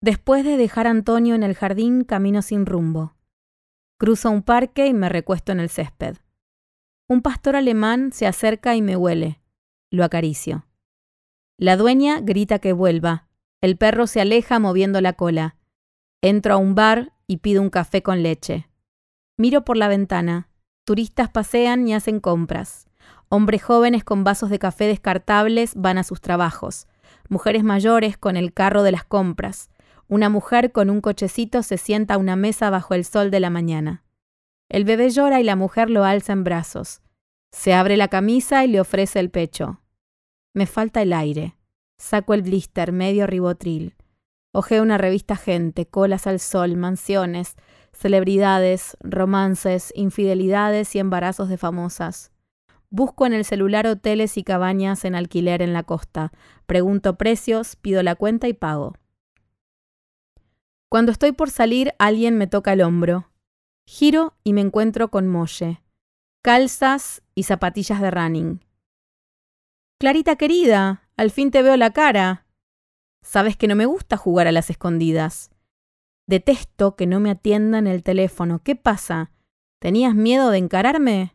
Después de dejar a Antonio en el jardín, camino sin rumbo. Cruzo un parque y me recuesto en el césped. Un pastor alemán se acerca y me huele. Lo acaricio. La dueña grita que vuelva. El perro se aleja moviendo la cola. Entro a un bar y pido un café con leche. Miro por la ventana. Turistas pasean y hacen compras. Hombres jóvenes con vasos de café descartables van a sus trabajos. Mujeres mayores con el carro de las compras. Una mujer con un cochecito se sienta a una mesa bajo el sol de la mañana. El bebé llora y la mujer lo alza en brazos. Se abre la camisa y le ofrece el pecho. Me falta el aire. Saco el blister, medio ribotril. Ojeo una revista gente, colas al sol, mansiones, celebridades, romances, infidelidades y embarazos de famosas. Busco en el celular hoteles y cabañas en alquiler en la costa. Pregunto precios, pido la cuenta y pago. Cuando estoy por salir, alguien me toca el hombro. Giro y me encuentro con Molle. Calzas y zapatillas de running. Clarita querida, al fin te veo la cara. Sabes que no me gusta jugar a las escondidas. Detesto que no me atiendan el teléfono. ¿Qué pasa? ¿Tenías miedo de encararme?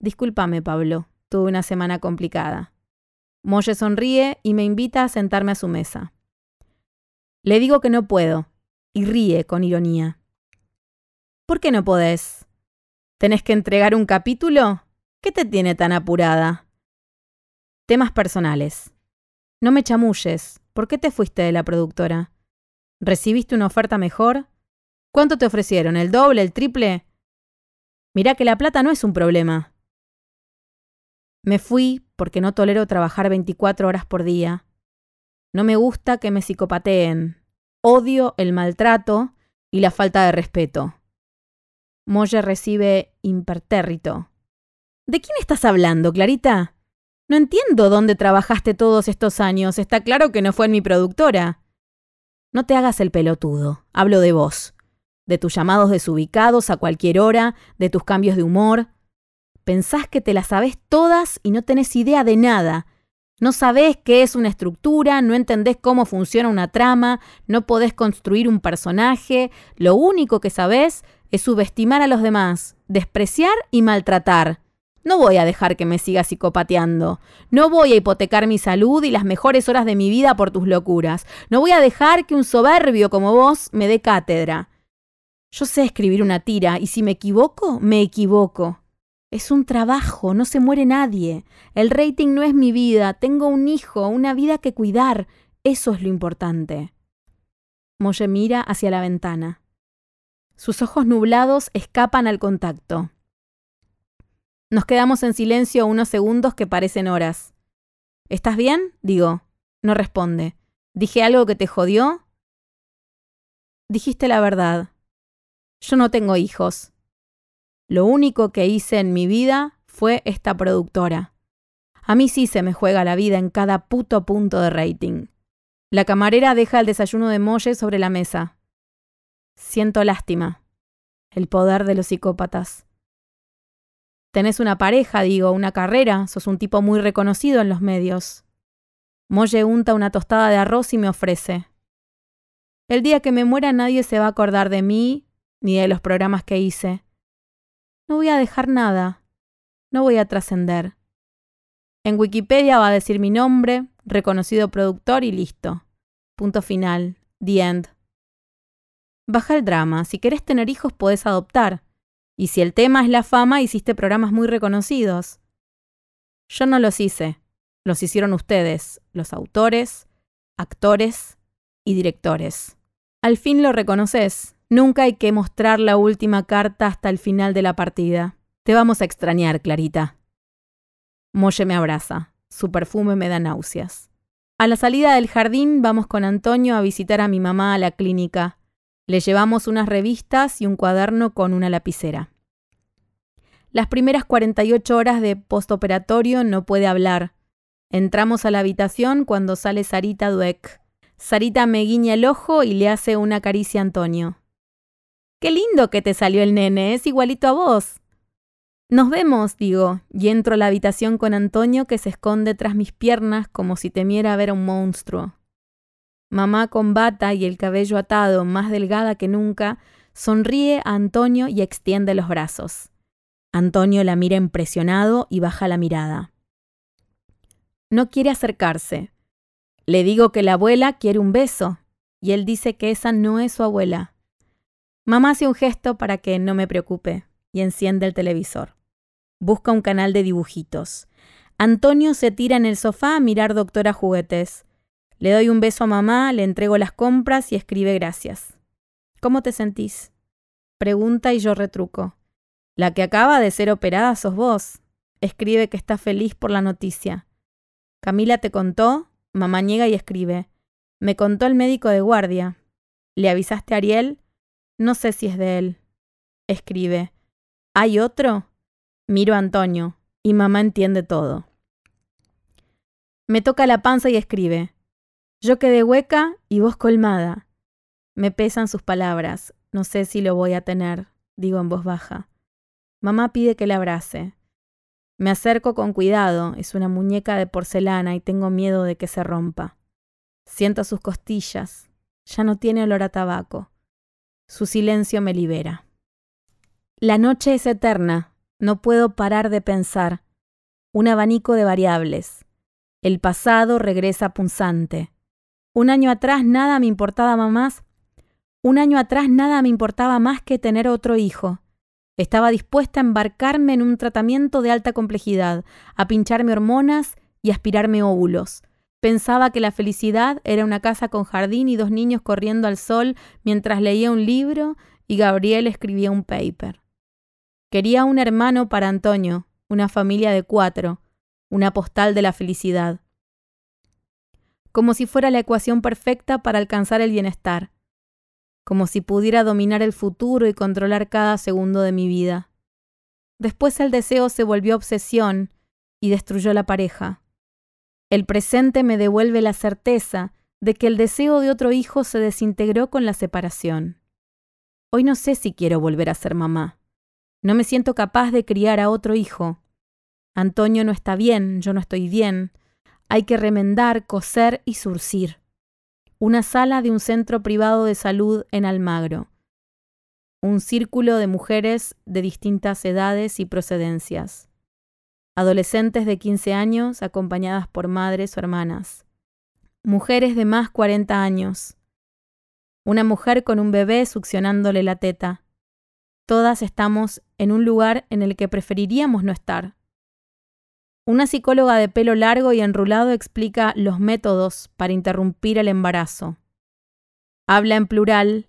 Discúlpame, Pablo. Tuve una semana complicada. Molle sonríe y me invita a sentarme a su mesa. Le digo que no puedo, y ríe con ironía. ¿Por qué no podés? ¿Tenés que entregar un capítulo? ¿Qué te tiene tan apurada? Temas personales. No me chamulles. ¿Por qué te fuiste de la productora? ¿Recibiste una oferta mejor? ¿Cuánto te ofrecieron? ¿El doble? ¿El triple? Mirá que la plata no es un problema. Me fui porque no tolero trabajar 24 horas por día. No me gusta que me psicopateen. Odio el maltrato y la falta de respeto. Molle recibe impertérrito. ¿De quién estás hablando, Clarita? No entiendo dónde trabajaste todos estos años. Está claro que no fue en mi productora. No te hagas el pelotudo. Hablo de vos. De tus llamados desubicados a cualquier hora, de tus cambios de humor. Pensás que te las sabés todas y no tenés idea de nada. No sabés qué es una estructura, no entendés cómo funciona una trama, no podés construir un personaje, lo único que sabés es subestimar a los demás, despreciar y maltratar. No voy a dejar que me sigas psicopateando. No voy a hipotecar mi salud y las mejores horas de mi vida por tus locuras. No voy a dejar que un soberbio como vos me dé cátedra. Yo sé escribir una tira y si me equivoco, me equivoco. Es un trabajo, no se muere nadie. El rating no es mi vida, tengo un hijo, una vida que cuidar. Eso es lo importante. Molle mira hacia la ventana. Sus ojos nublados escapan al contacto. Nos quedamos en silencio unos segundos que parecen horas. ¿Estás bien? Digo. No responde. ¿Dije algo que te jodió? Dijiste la verdad. Yo no tengo hijos. Lo único que hice en mi vida fue esta productora. A mí sí se me juega la vida en cada puto punto de rating. La camarera deja el desayuno de Molle sobre la mesa. Siento lástima. El poder de los psicópatas. Tenés una pareja, digo, una carrera, sos un tipo muy reconocido en los medios. Molle unta una tostada de arroz y me ofrece. El día que me muera nadie se va a acordar de mí ni de los programas que hice. No voy a dejar nada. No voy a trascender. En Wikipedia va a decir mi nombre, reconocido productor y listo. Punto final. The end. Baja el drama. Si querés tener hijos podés adoptar. Y si el tema es la fama, hiciste programas muy reconocidos. Yo no los hice. Los hicieron ustedes, los autores, actores y directores. Al fin lo reconoces. Nunca hay que mostrar la última carta hasta el final de la partida. Te vamos a extrañar, Clarita. Molle me abraza. Su perfume me da náuseas. A la salida del jardín vamos con Antonio a visitar a mi mamá a la clínica. Le llevamos unas revistas y un cuaderno con una lapicera. Las primeras 48 horas de postoperatorio no puede hablar. Entramos a la habitación cuando sale Sarita Dueck. Sarita me guiña el ojo y le hace una caricia a Antonio. Qué lindo que te salió el nene, es igualito a vos. Nos vemos, digo, y entro a la habitación con Antonio que se esconde tras mis piernas como si temiera ver a un monstruo. Mamá con bata y el cabello atado, más delgada que nunca, sonríe a Antonio y extiende los brazos. Antonio la mira impresionado y baja la mirada. No quiere acercarse. Le digo que la abuela quiere un beso, y él dice que esa no es su abuela. Mamá hace un gesto para que no me preocupe y enciende el televisor. Busca un canal de dibujitos. Antonio se tira en el sofá a mirar Doctora Juguetes. Le doy un beso a mamá, le entrego las compras y escribe gracias. ¿Cómo te sentís? Pregunta y yo retruco. La que acaba de ser operada sos vos. Escribe que está feliz por la noticia. Camila te contó, mamá niega y escribe. Me contó el médico de guardia. ¿Le avisaste a Ariel? No sé si es de él. Escribe. ¿Hay otro? Miro a Antonio, y mamá entiende todo. Me toca la panza y escribe. Yo quedé hueca y vos colmada. Me pesan sus palabras. No sé si lo voy a tener, digo en voz baja. Mamá pide que la abrace. Me acerco con cuidado, es una muñeca de porcelana y tengo miedo de que se rompa. Siento sus costillas, ya no tiene olor a tabaco. Su silencio me libera. La noche es eterna, no puedo parar de pensar. Un abanico de variables. El pasado regresa punzante. Un año atrás nada me importaba más. Un año atrás nada me importaba más que tener otro hijo. Estaba dispuesta a embarcarme en un tratamiento de alta complejidad, a pincharme hormonas y aspirarme óvulos. Pensaba que la felicidad era una casa con jardín y dos niños corriendo al sol mientras leía un libro y Gabriel escribía un paper. Quería un hermano para Antonio, una familia de cuatro, una postal de la felicidad. Como si fuera la ecuación perfecta para alcanzar el bienestar. Como si pudiera dominar el futuro y controlar cada segundo de mi vida. Después el deseo se volvió obsesión y destruyó la pareja. El presente me devuelve la certeza de que el deseo de otro hijo se desintegró con la separación. Hoy no sé si quiero volver a ser mamá. No me siento capaz de criar a otro hijo. Antonio no está bien, yo no estoy bien. Hay que remendar, coser y surcir. Una sala de un centro privado de salud en Almagro. Un círculo de mujeres de distintas edades y procedencias adolescentes de 15 años acompañadas por madres o hermanas, mujeres de más 40 años, una mujer con un bebé succionándole la teta. Todas estamos en un lugar en el que preferiríamos no estar. Una psicóloga de pelo largo y enrulado explica los métodos para interrumpir el embarazo. Habla en plural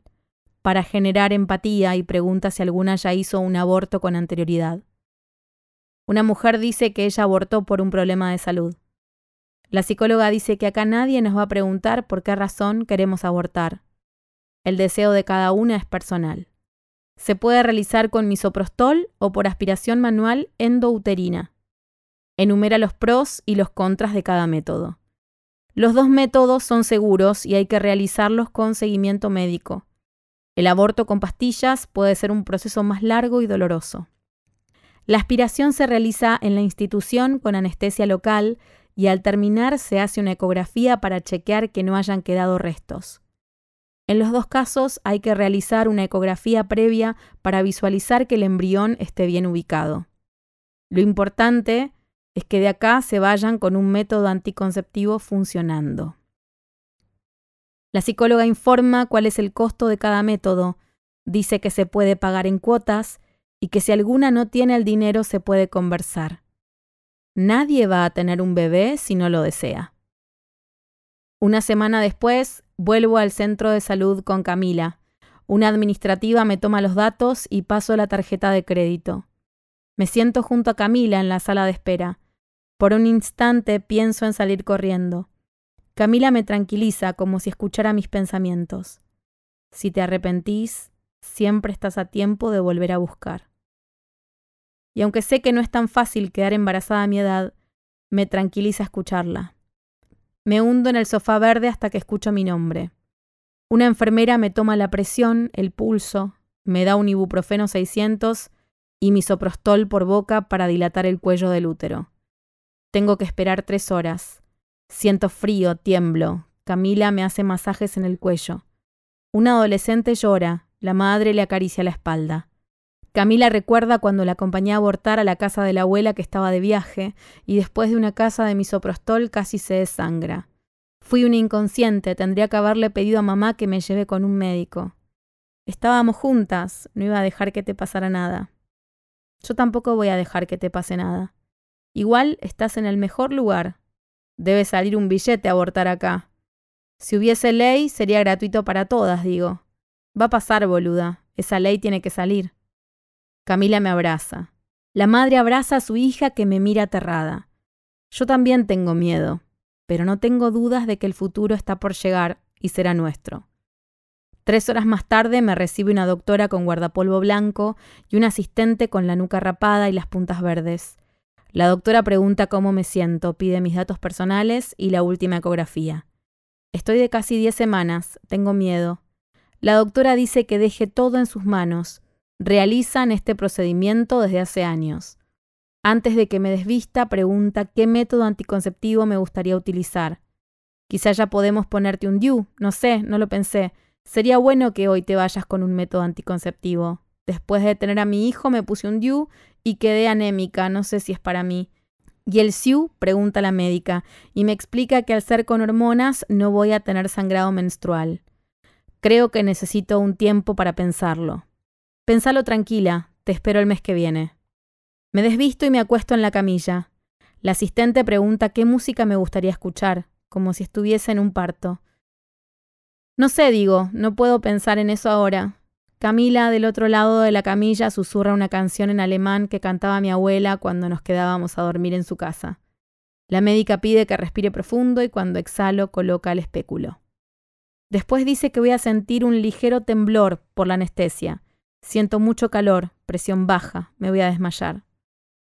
para generar empatía y pregunta si alguna ya hizo un aborto con anterioridad. Una mujer dice que ella abortó por un problema de salud. La psicóloga dice que acá nadie nos va a preguntar por qué razón queremos abortar. El deseo de cada una es personal. Se puede realizar con misoprostol o por aspiración manual endouterina. Enumera los pros y los contras de cada método. Los dos métodos son seguros y hay que realizarlos con seguimiento médico. El aborto con pastillas puede ser un proceso más largo y doloroso. La aspiración se realiza en la institución con anestesia local y al terminar se hace una ecografía para chequear que no hayan quedado restos. En los dos casos hay que realizar una ecografía previa para visualizar que el embrión esté bien ubicado. Lo importante es que de acá se vayan con un método anticonceptivo funcionando. La psicóloga informa cuál es el costo de cada método, dice que se puede pagar en cuotas y que si alguna no tiene el dinero se puede conversar. Nadie va a tener un bebé si no lo desea. Una semana después, vuelvo al centro de salud con Camila. Una administrativa me toma los datos y paso la tarjeta de crédito. Me siento junto a Camila en la sala de espera. Por un instante pienso en salir corriendo. Camila me tranquiliza como si escuchara mis pensamientos. Si te arrepentís, siempre estás a tiempo de volver a buscar y aunque sé que no es tan fácil quedar embarazada a mi edad, me tranquiliza escucharla. Me hundo en el sofá verde hasta que escucho mi nombre. Una enfermera me toma la presión, el pulso, me da un ibuprofeno 600 y misoprostol por boca para dilatar el cuello del útero. Tengo que esperar tres horas. Siento frío, tiemblo, Camila me hace masajes en el cuello. Un adolescente llora, la madre le acaricia la espalda. Camila recuerda cuando la acompañé a abortar a la casa de la abuela que estaba de viaje y después de una casa de misoprostol casi se desangra. Fui una inconsciente, tendría que haberle pedido a mamá que me lleve con un médico. Estábamos juntas, no iba a dejar que te pasara nada. Yo tampoco voy a dejar que te pase nada. Igual estás en el mejor lugar. Debe salir un billete a abortar acá. Si hubiese ley, sería gratuito para todas, digo. Va a pasar, boluda. Esa ley tiene que salir. Camila me abraza. La madre abraza a su hija que me mira aterrada. Yo también tengo miedo, pero no tengo dudas de que el futuro está por llegar y será nuestro. Tres horas más tarde me recibe una doctora con guardapolvo blanco y un asistente con la nuca rapada y las puntas verdes. La doctora pregunta cómo me siento, pide mis datos personales y la última ecografía. Estoy de casi diez semanas, tengo miedo. La doctora dice que deje todo en sus manos. Realizan este procedimiento desde hace años. Antes de que me desvista, pregunta qué método anticonceptivo me gustaría utilizar. Quizá ya podemos ponerte un DIU, no sé, no lo pensé. Sería bueno que hoy te vayas con un método anticonceptivo. Después de tener a mi hijo me puse un DIU y quedé anémica, no sé si es para mí. ¿Y el SIU? pregunta la médica, y me explica que al ser con hormonas no voy a tener sangrado menstrual. Creo que necesito un tiempo para pensarlo. Pensalo tranquila, te espero el mes que viene. Me desvisto y me acuesto en la camilla. La asistente pregunta qué música me gustaría escuchar, como si estuviese en un parto. No sé, digo, no puedo pensar en eso ahora. Camila, del otro lado de la camilla, susurra una canción en alemán que cantaba mi abuela cuando nos quedábamos a dormir en su casa. La médica pide que respire profundo y cuando exhalo coloca el espéculo. Después dice que voy a sentir un ligero temblor por la anestesia. Siento mucho calor, presión baja, me voy a desmayar.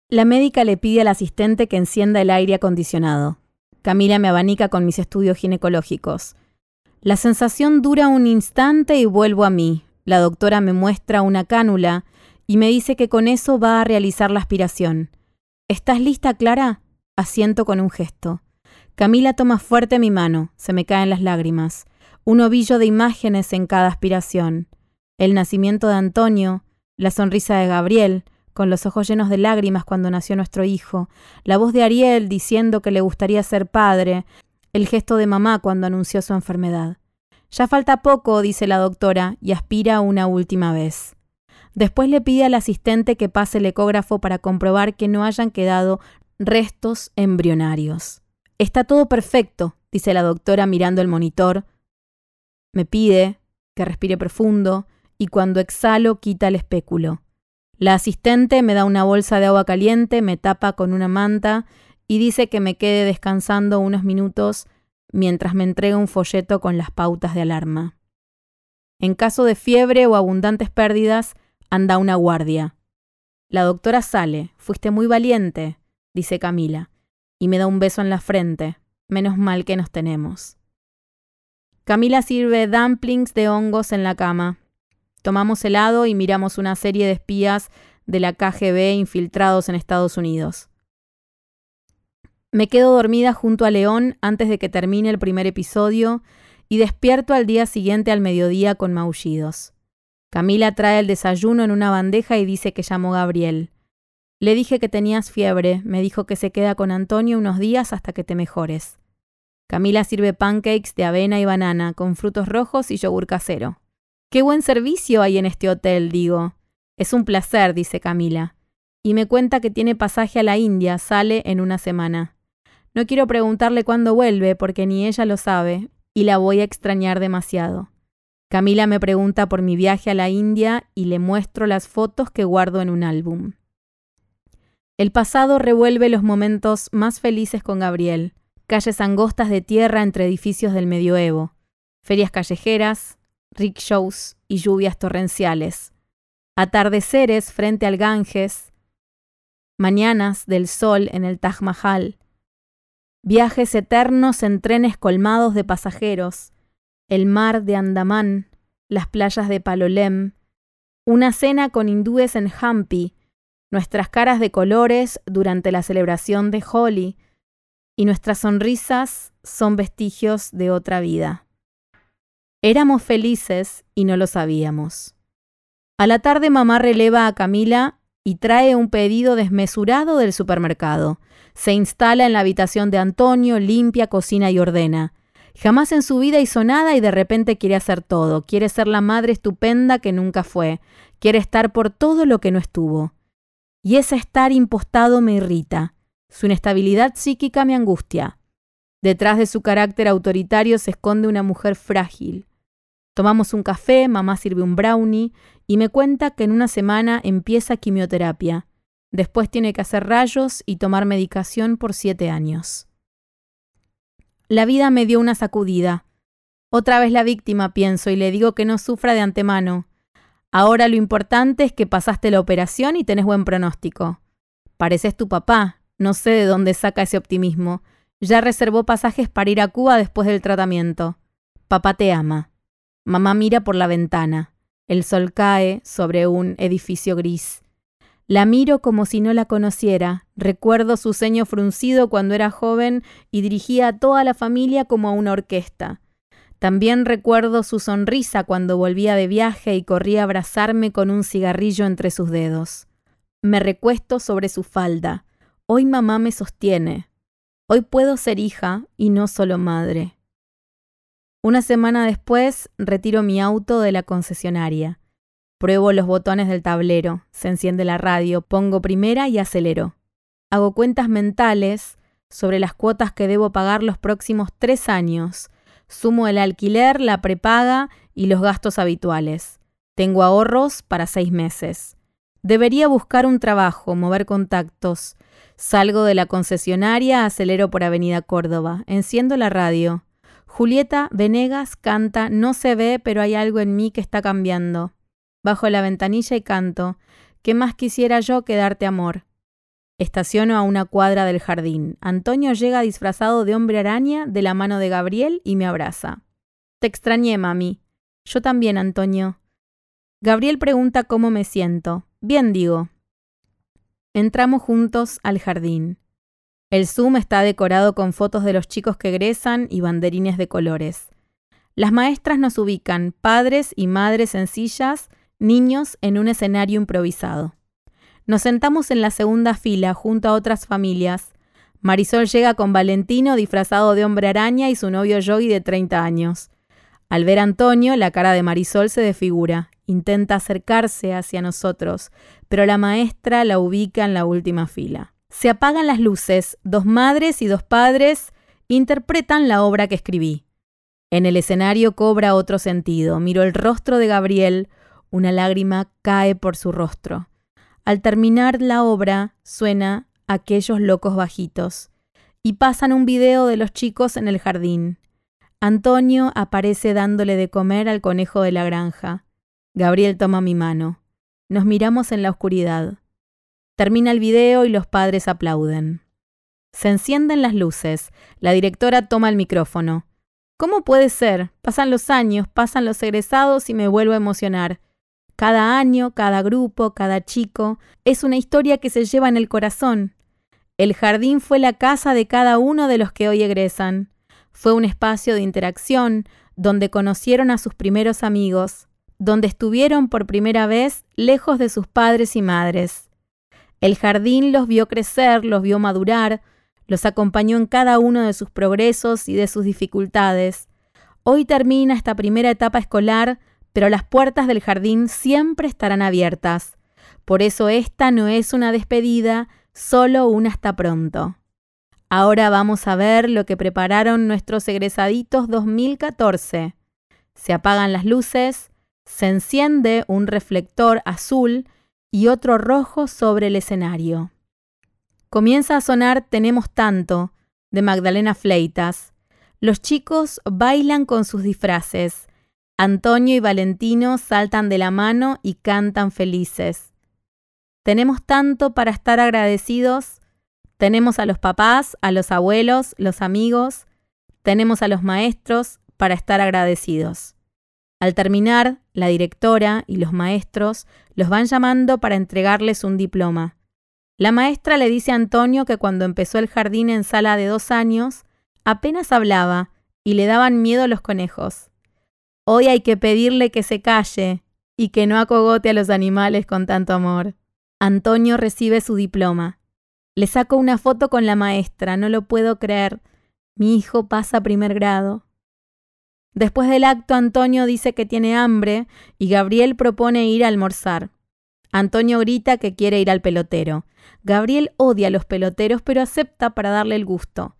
La médica le pide al asistente que encienda el aire acondicionado. Camila me abanica con mis estudios ginecológicos. La sensación dura un instante y vuelvo a mí. La doctora me muestra una cánula y me dice que con eso va a realizar la aspiración. ¿Estás lista, Clara? Asiento con un gesto. Camila toma fuerte mi mano, se me caen las lágrimas un ovillo de imágenes en cada aspiración. El nacimiento de Antonio, la sonrisa de Gabriel, con los ojos llenos de lágrimas cuando nació nuestro hijo, la voz de Ariel diciendo que le gustaría ser padre, el gesto de mamá cuando anunció su enfermedad. Ya falta poco, dice la doctora, y aspira una última vez. Después le pide al asistente que pase el ecógrafo para comprobar que no hayan quedado restos embrionarios. Está todo perfecto, dice la doctora mirando el monitor, me pide que respire profundo y cuando exhalo quita el espéculo. La asistente me da una bolsa de agua caliente, me tapa con una manta y dice que me quede descansando unos minutos mientras me entrega un folleto con las pautas de alarma. En caso de fiebre o abundantes pérdidas, anda una guardia. La doctora sale. Fuiste muy valiente, dice Camila, y me da un beso en la frente. Menos mal que nos tenemos. Camila sirve dumplings de hongos en la cama. Tomamos helado y miramos una serie de espías de la KGB infiltrados en Estados Unidos. Me quedo dormida junto a León antes de que termine el primer episodio y despierto al día siguiente al mediodía con maullidos. Camila trae el desayuno en una bandeja y dice que llamó Gabriel. Le dije que tenías fiebre, me dijo que se queda con Antonio unos días hasta que te mejores. Camila sirve pancakes de avena y banana con frutos rojos y yogur casero. Qué buen servicio hay en este hotel, digo. Es un placer, dice Camila. Y me cuenta que tiene pasaje a la India, sale en una semana. No quiero preguntarle cuándo vuelve porque ni ella lo sabe y la voy a extrañar demasiado. Camila me pregunta por mi viaje a la India y le muestro las fotos que guardo en un álbum. El pasado revuelve los momentos más felices con Gabriel calles angostas de tierra entre edificios del medioevo, ferias callejeras, rickshaws y lluvias torrenciales, atardeceres frente al Ganges, mañanas del sol en el Taj Mahal, viajes eternos en trenes colmados de pasajeros, el mar de Andamán, las playas de Palolem, una cena con hindúes en Hampi, nuestras caras de colores durante la celebración de Holi, y nuestras sonrisas son vestigios de otra vida. Éramos felices y no lo sabíamos. A la tarde mamá releva a Camila y trae un pedido desmesurado del supermercado. Se instala en la habitación de Antonio, limpia, cocina y ordena. Jamás en su vida hizo nada y de repente quiere hacer todo. Quiere ser la madre estupenda que nunca fue. Quiere estar por todo lo que no estuvo. Y ese estar impostado me irrita. Su inestabilidad psíquica me angustia. Detrás de su carácter autoritario se esconde una mujer frágil. Tomamos un café, mamá sirve un brownie y me cuenta que en una semana empieza quimioterapia. Después tiene que hacer rayos y tomar medicación por siete años. La vida me dio una sacudida. Otra vez la víctima, pienso, y le digo que no sufra de antemano. Ahora lo importante es que pasaste la operación y tenés buen pronóstico. Pareces tu papá, no sé de dónde saca ese optimismo. Ya reservó pasajes para ir a Cuba después del tratamiento. Papá te ama. Mamá mira por la ventana. El sol cae sobre un edificio gris. La miro como si no la conociera. Recuerdo su ceño fruncido cuando era joven y dirigía a toda la familia como a una orquesta. También recuerdo su sonrisa cuando volvía de viaje y corría a abrazarme con un cigarrillo entre sus dedos. Me recuesto sobre su falda. Hoy mamá me sostiene. Hoy puedo ser hija y no solo madre. Una semana después retiro mi auto de la concesionaria. Pruebo los botones del tablero, se enciende la radio, pongo primera y acelero. Hago cuentas mentales sobre las cuotas que debo pagar los próximos tres años. Sumo el alquiler, la prepaga y los gastos habituales. Tengo ahorros para seis meses. Debería buscar un trabajo, mover contactos. Salgo de la concesionaria, acelero por Avenida Córdoba, enciendo la radio. Julieta Venegas canta No se ve, pero hay algo en mí que está cambiando bajo la ventanilla y canto, ¿qué más quisiera yo que darte amor? Estaciono a una cuadra del jardín. Antonio llega disfrazado de hombre araña de la mano de Gabriel y me abraza. Te extrañé, mami. Yo también, Antonio. Gabriel pregunta cómo me siento. Bien, digo. Entramos juntos al jardín. El Zoom está decorado con fotos de los chicos que egresan y banderines de colores. Las maestras nos ubican, padres y madres en sillas niños en un escenario improvisado. Nos sentamos en la segunda fila junto a otras familias. Marisol llega con Valentino disfrazado de hombre araña y su novio Yogi de 30 años. Al ver a Antonio, la cara de Marisol se desfigura. Intenta acercarse hacia nosotros, pero la maestra la ubica en la última fila. Se apagan las luces, dos madres y dos padres interpretan la obra que escribí. En el escenario cobra otro sentido. Miro el rostro de Gabriel, una lágrima cae por su rostro. Al terminar la obra suena aquellos locos bajitos y pasan un video de los chicos en el jardín. Antonio aparece dándole de comer al conejo de la granja. Gabriel toma mi mano. Nos miramos en la oscuridad. Termina el video y los padres aplauden. Se encienden las luces. La directora toma el micrófono. ¿Cómo puede ser? Pasan los años, pasan los egresados y me vuelvo a emocionar. Cada año, cada grupo, cada chico, es una historia que se lleva en el corazón. El jardín fue la casa de cada uno de los que hoy egresan. Fue un espacio de interacción donde conocieron a sus primeros amigos, donde estuvieron por primera vez lejos de sus padres y madres. El jardín los vio crecer, los vio madurar, los acompañó en cada uno de sus progresos y de sus dificultades. Hoy termina esta primera etapa escolar pero las puertas del jardín siempre estarán abiertas. Por eso esta no es una despedida, solo un hasta pronto. Ahora vamos a ver lo que prepararon nuestros egresaditos 2014. Se apagan las luces, se enciende un reflector azul y otro rojo sobre el escenario. Comienza a sonar Tenemos tanto, de Magdalena Fleitas. Los chicos bailan con sus disfraces. Antonio y Valentino saltan de la mano y cantan felices. Tenemos tanto para estar agradecidos. Tenemos a los papás, a los abuelos, los amigos. Tenemos a los maestros para estar agradecidos. Al terminar, la directora y los maestros los van llamando para entregarles un diploma. La maestra le dice a Antonio que cuando empezó el jardín en sala de dos años, apenas hablaba y le daban miedo los conejos. Hoy hay que pedirle que se calle y que no acogote a los animales con tanto amor. Antonio recibe su diploma. Le saco una foto con la maestra, no lo puedo creer. Mi hijo pasa primer grado. Después del acto, Antonio dice que tiene hambre y Gabriel propone ir a almorzar. Antonio grita que quiere ir al pelotero. Gabriel odia a los peloteros, pero acepta para darle el gusto.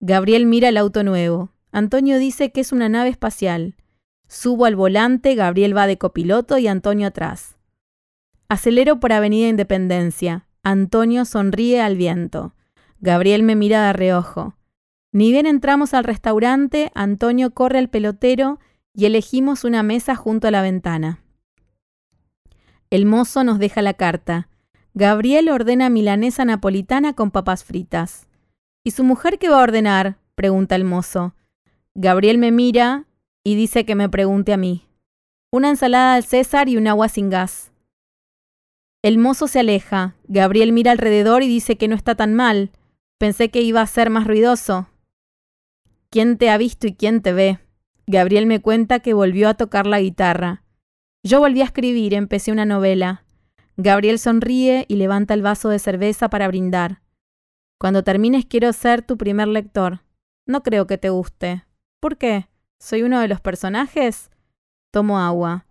Gabriel mira el auto nuevo. Antonio dice que es una nave espacial. Subo al volante, Gabriel va de copiloto y Antonio atrás. Acelero por Avenida Independencia. Antonio sonríe al viento. Gabriel me mira de reojo. Ni bien entramos al restaurante, Antonio corre al pelotero y elegimos una mesa junto a la ventana. El mozo nos deja la carta. Gabriel ordena milanesa napolitana con papas fritas. ¿Y su mujer qué va a ordenar? pregunta el mozo. Gabriel me mira y dice que me pregunte a mí. Una ensalada al César y un agua sin gas. El mozo se aleja. Gabriel mira alrededor y dice que no está tan mal. Pensé que iba a ser más ruidoso. ¿Quién te ha visto y quién te ve? Gabriel me cuenta que volvió a tocar la guitarra. Yo volví a escribir, empecé una novela. Gabriel sonríe y levanta el vaso de cerveza para brindar. Cuando termines quiero ser tu primer lector. No creo que te guste. ¿Por qué? ¿Soy uno de los personajes? Tomo agua.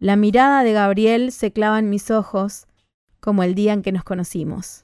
La mirada de Gabriel se clava en mis ojos, como el día en que nos conocimos.